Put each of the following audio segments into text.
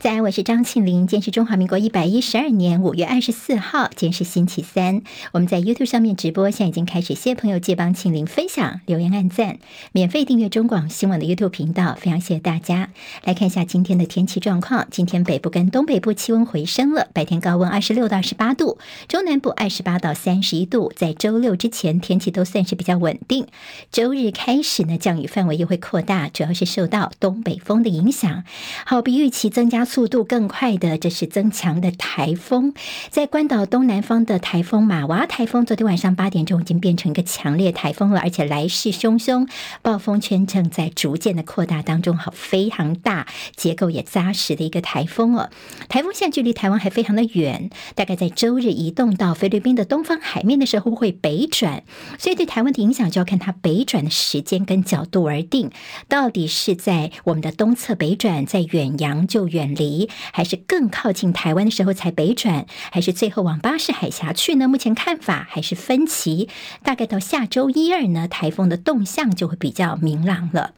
在，我是张庆玲。今天是中华民国一百一十二年五月二十四号，今天是星期三。我们在 YouTube 上面直播，现在已经开始。谢谢朋友借帮庆玲分享、留言、按赞，免费订阅中广新闻的 YouTube 频道，非常谢谢大家。来看一下今天的天气状况。今天北部跟东北部气温回升了，白天高温二十六到二十八度，中南部二十八到三十一度。在周六之前，天气都算是比较稳定。周日开始呢，降雨范围又会扩大，主要是受到东北风的影响，好比预期增加。速度更快的，这是增强的台风，在关岛东南方的台风马娃台风，昨天晚上八点钟已经变成一个强烈台风了，而且来势汹汹，暴风圈正在逐渐的扩大当中，好，非常大，结构也扎实的一个台风哦。台风现在距离台湾还非常的远，大概在周日移动到菲律宾的东方海面的时候会北转，所以对台湾的影响就要看它北转的时间跟角度而定，到底是在我们的东侧北转，在远洋就远。离还是更靠近台湾的时候才北转，还是最后往巴士海峡去呢？目前看法还是分歧。大概到下周一二呢，台风的动向就会比较明朗了。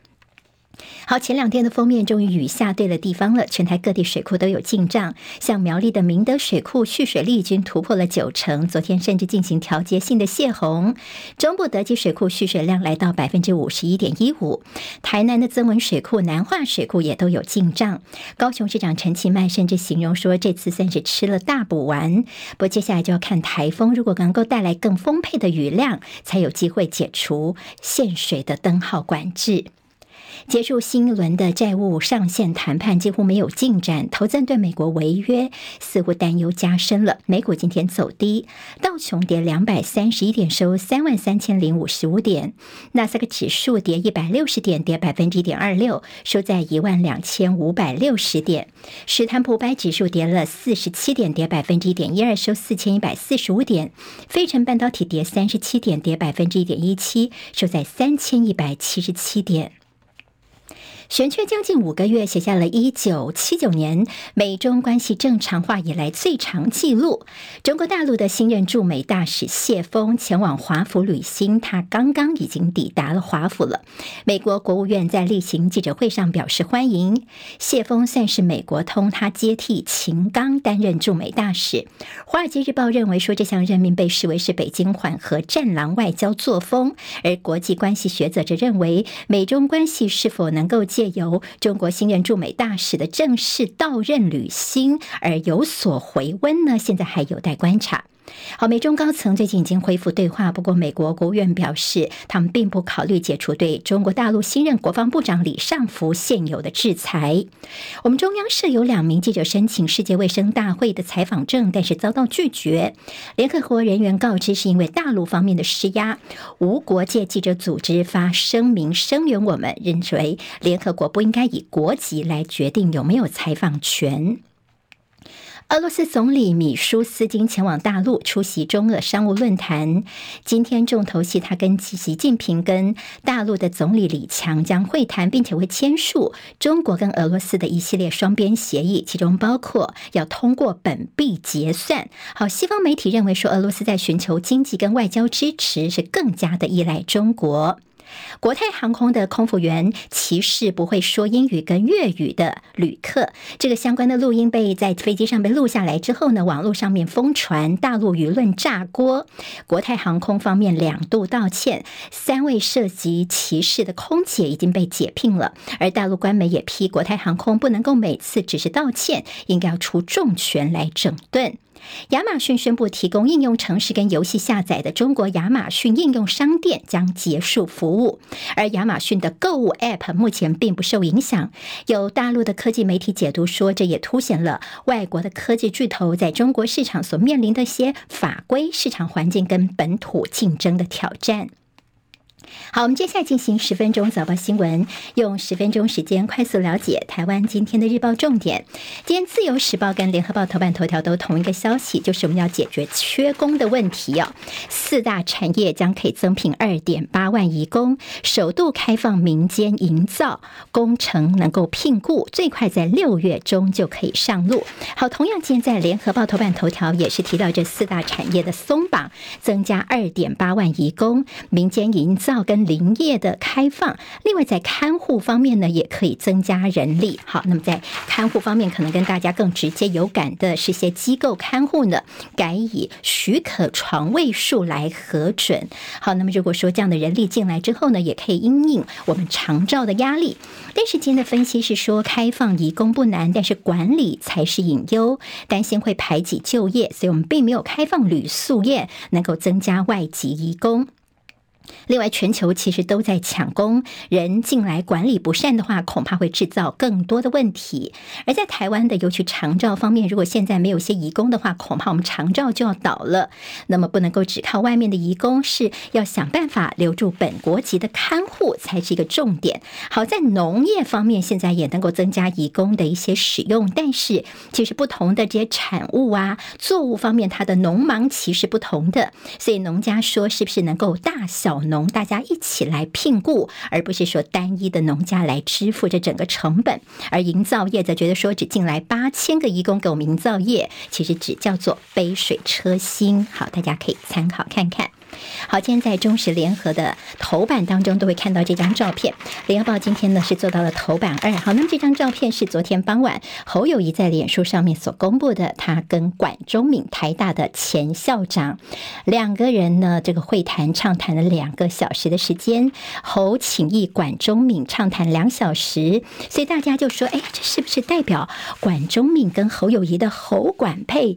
好，前两天的封面终于雨下对了地方了，全台各地水库都有进账，像苗栗的明德水库蓄水率已经突破了九成，昨天甚至进行调节性的泄洪。中部德基水库蓄水量来到百分之五十一点一五，台南的曾文水库、南化水库也都有进账。高雄市长陈其迈甚至形容说，这次算是吃了大补丸。不过接下来就要看台风，如果能够带来更丰沛的雨量，才有机会解除限水的灯号管制。结束新一轮的债务上限谈判几乎没有进展，投资人对美国违约似乎担忧加深了。美股今天走低，道琼跌两百三十一点，收三万三千零五十五点；纳斯达克指数跌一百六十点，跌百分之一点二六，收在一万两千五百六十点；史坦普百指数跌了四十七点，跌百分之一点一二，收四千一百四十五点；费城半导体跌三十七点，跌百分之一点一七，收在三千一百七十七点。悬缺将近五个月，写下了一九七九年美中关系正常化以来最长记录。中国大陆的新任驻美大使谢峰前往华府旅行，他刚刚已经抵达了华府了。美国国务院在例行记者会上表示欢迎谢峰，算是美国通，他接替秦刚担任驻美大使。《华尔街日报》认为说，这项任命被视为是北京缓和战狼外交作风，而国际关系学者则认为，美中关系是否能够借由中国新任驻美大使的正式到任履新而有所回温呢？现在还有待观察。好，美中高层最近已经恢复对话，不过美国国务院表示，他们并不考虑解除对中国大陆新任国防部长李尚福现有的制裁。我们中央社有两名记者申请世界卫生大会的采访证，但是遭到拒绝。联合国人员告知，是因为大陆方面的施压。无国界记者组织发声明声援我们，认为联合国不应该以国籍来决定有没有采访权。俄罗斯总理米舒斯京前往大陆出席中俄商务论坛。今天重头戏，他跟习近平、跟大陆的总理李强将会谈，并且会签署中国跟俄罗斯的一系列双边协议，其中包括要通过本币结算。好，西方媒体认为说，俄罗斯在寻求经济跟外交支持，是更加的依赖中国。国泰航空的空服员歧视不会说英语跟粤语的旅客，这个相关的录音被在飞机上被录下来之后呢，网络上面疯传，大陆舆论炸锅。国泰航空方面两度道歉，三位涉及歧视的空姐已经被解聘了，而大陆官媒也批国泰航空不能够每次只是道歉，应该要出重拳来整顿。亚马逊宣布，提供应用程式跟游戏下载的中国亚马逊应用商店将结束服务，而亚马逊的购物 App 目前并不受影响。有大陆的科技媒体解读说，这也凸显了外国的科技巨头在中国市场所面临的一些法规、市场环境跟本土竞争的挑战。好，我们接下来进行十分钟早报新闻，用十分钟时间快速了解台湾今天的日报重点。今天《自由时报》跟《联合报》头版头条都同一个消息，就是我们要解决缺工的问题哦。四大产业将可以增聘二点八万移工，首度开放民间营造工程能够聘雇，最快在六月中就可以上路。好，同样今天在《联合报》头版头条也是提到这四大产业的松绑，增加二点八万移工，民间营造跟林业的开放。另外，在看护方面呢，也可以增加人力。好，那么在看护方面，可能跟大家更直接有感的是些机构看护呢，改以许可床位数来核准。好，那么如果说这样的人力进来之后呢，也可以因应我们长照的压力。电视间的分析是说，开放移工不难，但是管理才是隐忧，担心会排挤就业，所以我们并没有开放旅宿业，能够增加外籍移工。另外，全球其实都在抢工人进来，管理不善的话，恐怕会制造更多的问题。而在台湾的，尤其长照方面，如果现在没有些移工的话，恐怕我们长照就要倒了。那么，不能够只靠外面的移工，是要想办法留住本国籍的看护才是一个重点。好在农业方面，现在也能够增加移工的一些使用，但是其实不同的这些产物啊，作物方面，它的农忙其实不同的，所以农家说，是不是能够大小农大家一起来聘雇，而不是说单一的农家来支付这整个成本。而营造业则觉得说，只进来八千个义工给我们营造业，其实只叫做杯水车薪。好，大家可以参考看看。好，今天在中时联合的头版当中都会看到这张照片。联合报今天呢是做到了头版二。好，那么这张照片是昨天傍晚侯友谊在脸书上面所公布的，他跟管中闵台大的前校长两个人呢这个会谈畅谈了两个小时的时间，侯请益管中闵畅谈两小时，所以大家就说，哎，这是不是代表管中闵跟侯友谊的侯管配？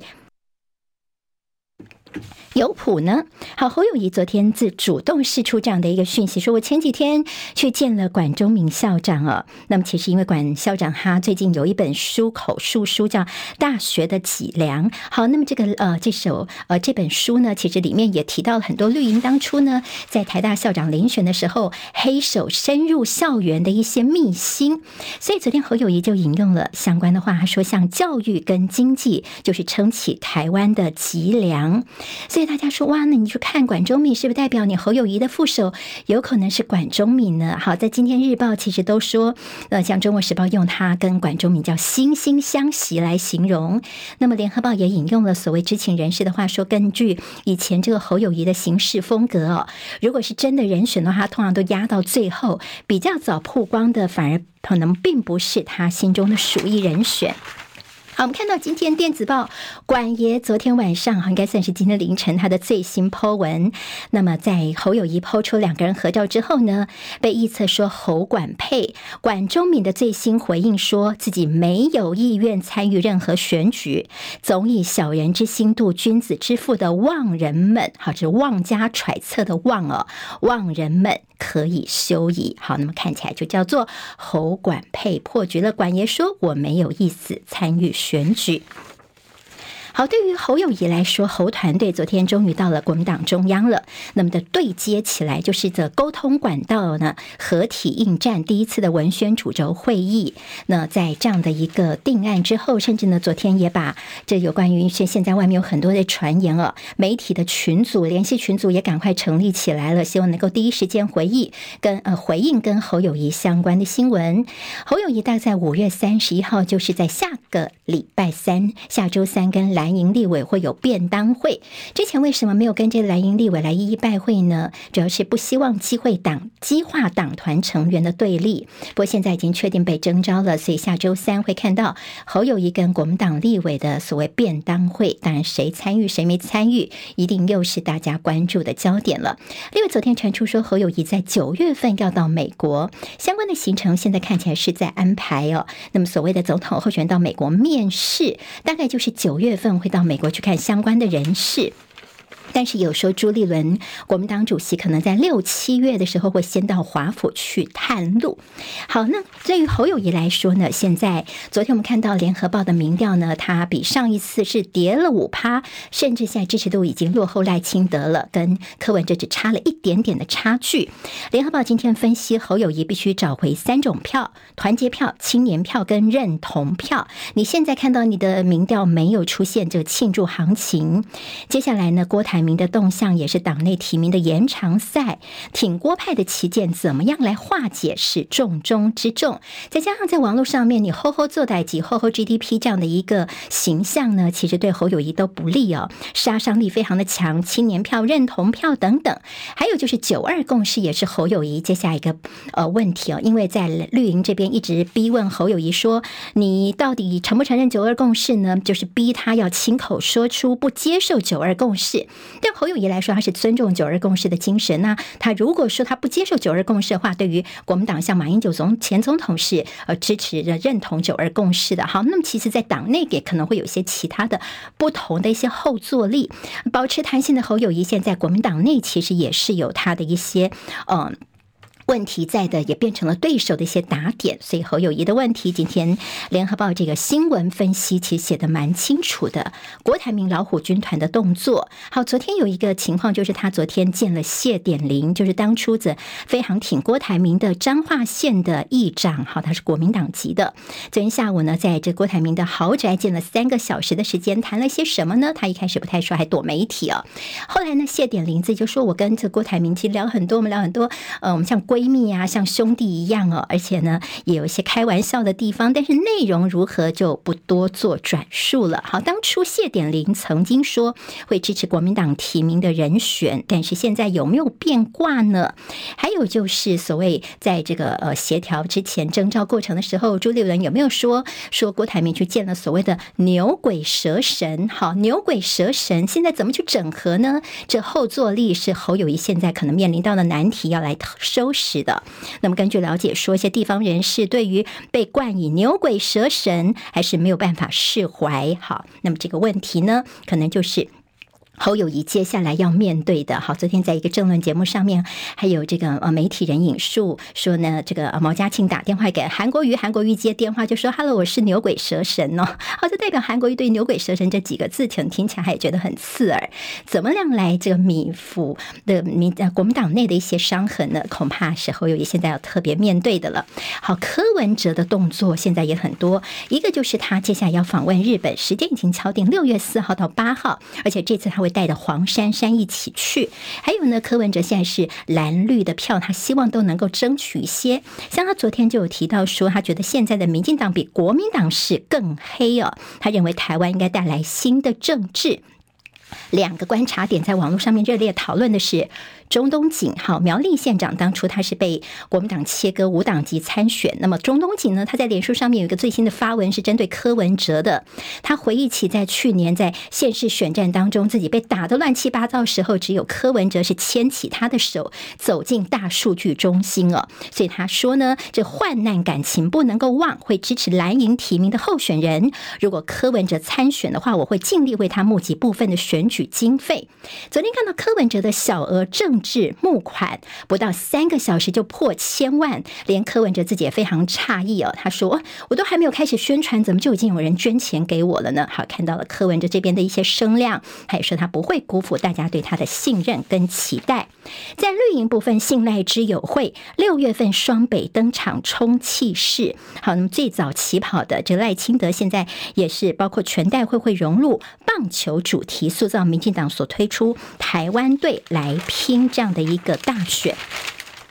有谱呢。好，侯友谊昨天自主动释出这样的一个讯息，说我前几天去见了管中闵校长啊。那么其实因为管校长他最近有一本书口述书叫《大学的脊梁》。好，那么这个呃这首呃这本书呢，其实里面也提到了很多绿营当初呢在台大校长遴选的时候，黑手深入校园的一些秘辛。所以昨天侯友宜就引用了相关的话，说像教育跟经济就是撑起台湾的脊梁。所以。大家说哇，那你去看管中闵，是不是代表你侯友谊的副手有可能是管中闵呢？好，在今天日报其实都说，呃，像中国时报用他跟管中闵叫惺惺相惜来形容。那么联合报也引用了所谓知情人士的话说，根据以前这个侯友谊的行事风格哦，如果是真的人选的话，通常都压到最后，比较早曝光的，反而可能并不是他心中的属意人选。好，我们看到今天电子报管爷昨天晚上，应该算是今天凌晨他的最新 po 文。那么在侯友宜 po 出两个人合照之后呢，被臆测说侯管配，管中敏的最新回应说自己没有意愿参与任何选举，总以小人之心度君子之腹的妄人们，好，这是妄加揣测的妄哦，妄人们。可以休矣。好，那么看起来就叫做侯管配破局了。管爷说：“我没有意思参与选举。”好，对于侯友谊来说，侯团队昨天终于到了国民党中央了。那么的对接起来，就是这沟通管道呢，合体应战第一次的文宣主轴会议。那在这样的一个定案之后，甚至呢，昨天也把这有关于现现在外面有很多的传言啊，媒体的群组、联系群组也赶快成立起来了，希望能够第一时间回忆跟呃回应跟侯友谊相关的新闻。侯友谊大概在五月三十一号，就是在下个礼拜三，下周三跟来。蓝营立委会有便当会，之前为什么没有跟这蓝营立委来一一拜会呢？主要是不希望机会党激化党团成员的对立。不过现在已经确定被征召了，所以下周三会看到侯友谊跟国民党立委的所谓便当会。当然，谁参与谁没参与，一定又是大家关注的焦点了。另外，昨天传出说侯友谊在九月份要到美国，相关的行程现在看起来是在安排哦。那么所谓的总统候选人到美国面试，大概就是九月份。会到美国去看相关的人士。但是有时候朱立伦国民党主席可能在六七月的时候会先到华府去探路。好，那对于侯友谊来说呢，现在昨天我们看到联合报的民调呢，它比上一次是跌了五趴，甚至现在支持度已经落后赖清德了，跟柯文哲只差了一点点的差距。联合报今天分析侯友谊必须找回三种票：团结票、青年票跟认同票。你现在看到你的民调没有出现这个庆祝行情，接下来呢，郭台。台铭的动向，也是党内提名的延长赛，挺郭派的旗舰怎么样来化解是重中之重。再加上在网络上面，你吼吼坐代志，吼吼 GDP 这样的一个形象呢，其实对侯友宜都不利哦，杀伤力非常的强，青年票、认同票等等。还有就是九二共识也是侯友宜接下一个呃问题哦，因为在绿营这边一直逼问侯友宜说，你到底承不承认九二共识呢？就是逼他要亲口说出不接受九二共识。对侯友谊来说，他是尊重九二共识的精神。那他如果说他不接受九二共识的话，对于国民党像马英九总前总统是呃支持的认同九二共识的。好，那么其实，在党内也可能会有一些其他的不同的一些后坐力，保持弹性的侯友谊，现在国民党内其实也是有他的一些嗯。问题在的也变成了对手的一些打点，所以侯友谊的问题，今天联合报这个新闻分析其实写的蛮清楚的。郭台铭老虎军团的动作，好，昨天有一个情况就是他昨天见了谢典林，就是当初的非常挺郭台铭的彰化县的议长，好，他是国民党籍的。昨天下午呢，在这郭台铭的豪宅见了三个小时的时间，谈了些什么呢？他一开始不太说，还躲媒体哦。后来呢，谢典林自己就说：“我跟这郭台铭其实聊很多，我们聊很多，呃，我们像郭。”闺蜜啊，像兄弟一样哦，而且呢，也有一些开玩笑的地方，但是内容如何就不多做转述了。好，当初谢典林曾经说会支持国民党提名的人选，但是现在有没有变卦呢？还有就是所谓在这个呃协调之前征召过程的时候，朱立伦有没有说说郭台铭去见了所谓的牛鬼蛇神？好，牛鬼蛇神现在怎么去整合呢？这后坐力是侯友谊现在可能面临到的难题，要来收拾。是的，那么根据了解说，一些地方人士对于被冠以牛鬼蛇神，还是没有办法释怀。好，那么这个问题呢，可能就是。侯友谊接下来要面对的，好，昨天在一个政论节目上面，还有这个呃媒体人引述说呢，这个毛家庆打电话给韩国瑜，韩国瑜接电话就说：“Hello，我是牛鬼蛇神哦。” 好，这代表韩国瑜对“牛鬼蛇神”这几个字，挺听起来还觉得很刺耳。怎么样来这个弥补的民呃国民党内的一些伤痕呢？恐怕是侯友谊现在要特别面对的了。好，柯文哲的动作现在也很多，一个就是他接下来要访问日本，时间已经敲定六月四号到八号，而且这次他会。带着黄珊珊一起去，还有呢，柯文哲现在是蓝绿的票，他希望都能够争取一些。像他昨天就有提到说，他觉得现在的民进党比国民党是更黑哦，他认为台湾应该带来新的政治。两个观察点在网络上面热烈讨论的是。中东锦，好，苗栗县长，当初他是被国民党切割无党籍参选。那么中东锦呢？他在脸书上面有一个最新的发文，是针对柯文哲的。他回忆起在去年在县市选战当中，自己被打得乱七八糟时候，只有柯文哲是牵起他的手走进大数据中心哦。所以他说呢，这患难感情不能够忘，会支持蓝营提名的候选人。如果柯文哲参选的话，我会尽力为他募集部分的选举经费。昨天看到柯文哲的小额政至募款不到三个小时就破千万，连柯文哲自己也非常诧异哦。他说：“我都还没有开始宣传，怎么就已经有人捐钱给我了呢？”好，看到了柯文哲这边的一些声量，他也说他不会辜负大家对他的信任跟期待。在绿营部分，信赖之友会六月份双北登场冲气势。好，那么最早起跑的这赖清德，现在也是包括全代会会融入棒球主题，塑造民进党所推出台湾队来拼。这样的一个大选。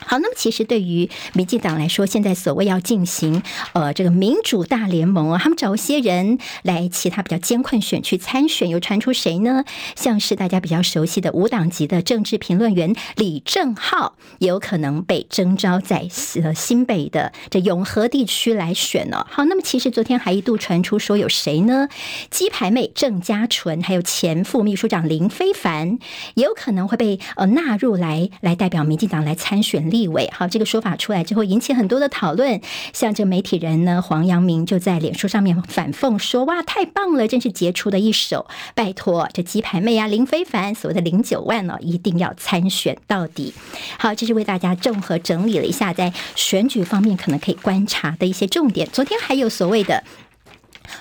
好，那么其实对于民进党来说，现在所谓要进行呃这个民主大联盟啊，他们找一些人来其他比较艰困选区参选，又传出谁呢？像是大家比较熟悉的无党籍的政治评论员李正浩，也有可能被征召在呃新北的这永和地区来选呢。好，那么其实昨天还一度传出说有谁呢？鸡排妹郑家纯，还有前副秘书长林非凡，也有可能会被呃纳入来来代表民进党来参选。立委，好，这个说法出来之后，引起很多的讨论。像这媒体人呢，黄阳明就在脸书上面反讽说：“哇，太棒了，真是杰出的一手！拜托，这鸡排妹啊，林非凡所谓的零九万呢，一定要参选到底。”好，这是为大家综合整理了一下，在选举方面可能可以观察的一些重点。昨天还有所谓的。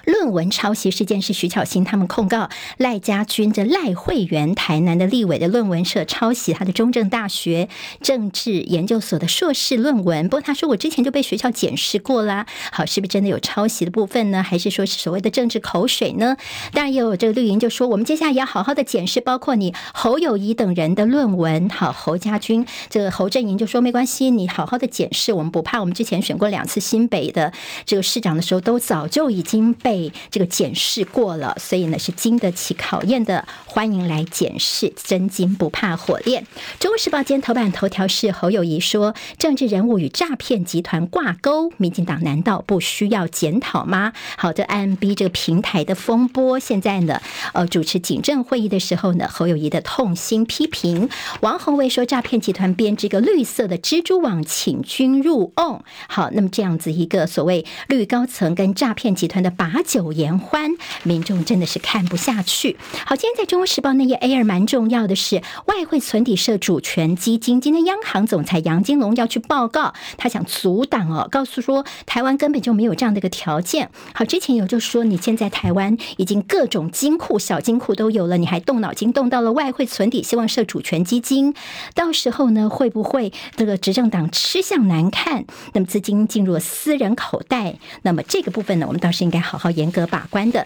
论文抄袭事件是徐巧芯他们控告赖家军的赖慧媛，台南的立委的论文社抄袭他的中正大学政治研究所的硕士论文。不过他说我之前就被学校检视过啦，好，是不是真的有抄袭的部分呢？还是说是所谓的政治口水呢？当然也有这个绿营就说，我们接下来要好好的检视，包括你侯友谊等人的论文。好，侯家军这个侯阵营就说没关系，你好好的检视，我们不怕。我们之前选过两次新北的这个市长的时候，都早就已经被这个检视过了，所以呢是经得起考验的。欢迎来检视，真金不怕火炼。《中国时报》今天头版头条是侯友谊说，政治人物与诈骗集团挂钩，民进党难道不需要检讨吗？好的，IMB 这个平台的风波，现在呢，呃，主持警政会议的时候呢，侯友谊的痛心批评，王鸿薇说，诈骗集团编织个绿色的蜘蛛网，请君入瓮。好，那么这样子一个所谓绿高层跟诈骗集团的把酒言欢，民众真的是看不下去。好，今天在中国时报那页 A 二蛮重要的是，外汇存底设主权基金，今天央行总裁杨金龙要去报告，他想阻挡哦，告诉说台湾根本就没有这样的一个条件。好，之前有就说你现在台湾已经各种金库、小金库都有了，你还动脑筋动到了外汇存底，希望设主权基金，到时候呢会不会这个执政党吃相难看？那么资金进入了私人口袋，那么这个部分呢，我们倒是应该好好好严格把关的。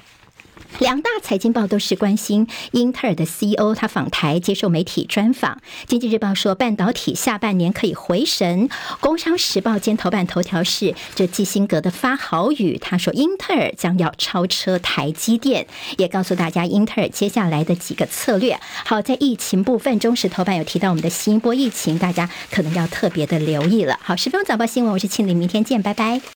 两大财经报都是关心英特尔的 CEO，他访台接受媒体专访。经济日报说半导体下半年可以回神。工商时报今头版头条是这基辛格的发豪语，他说英特尔将要超车台积电，也告诉大家英特尔接下来的几个策略。好，在疫情部分，中时头版有提到我们的新一波疫情，大家可能要特别的留意了。好，十分钟早报新闻，我是庆玲，明天见，拜拜。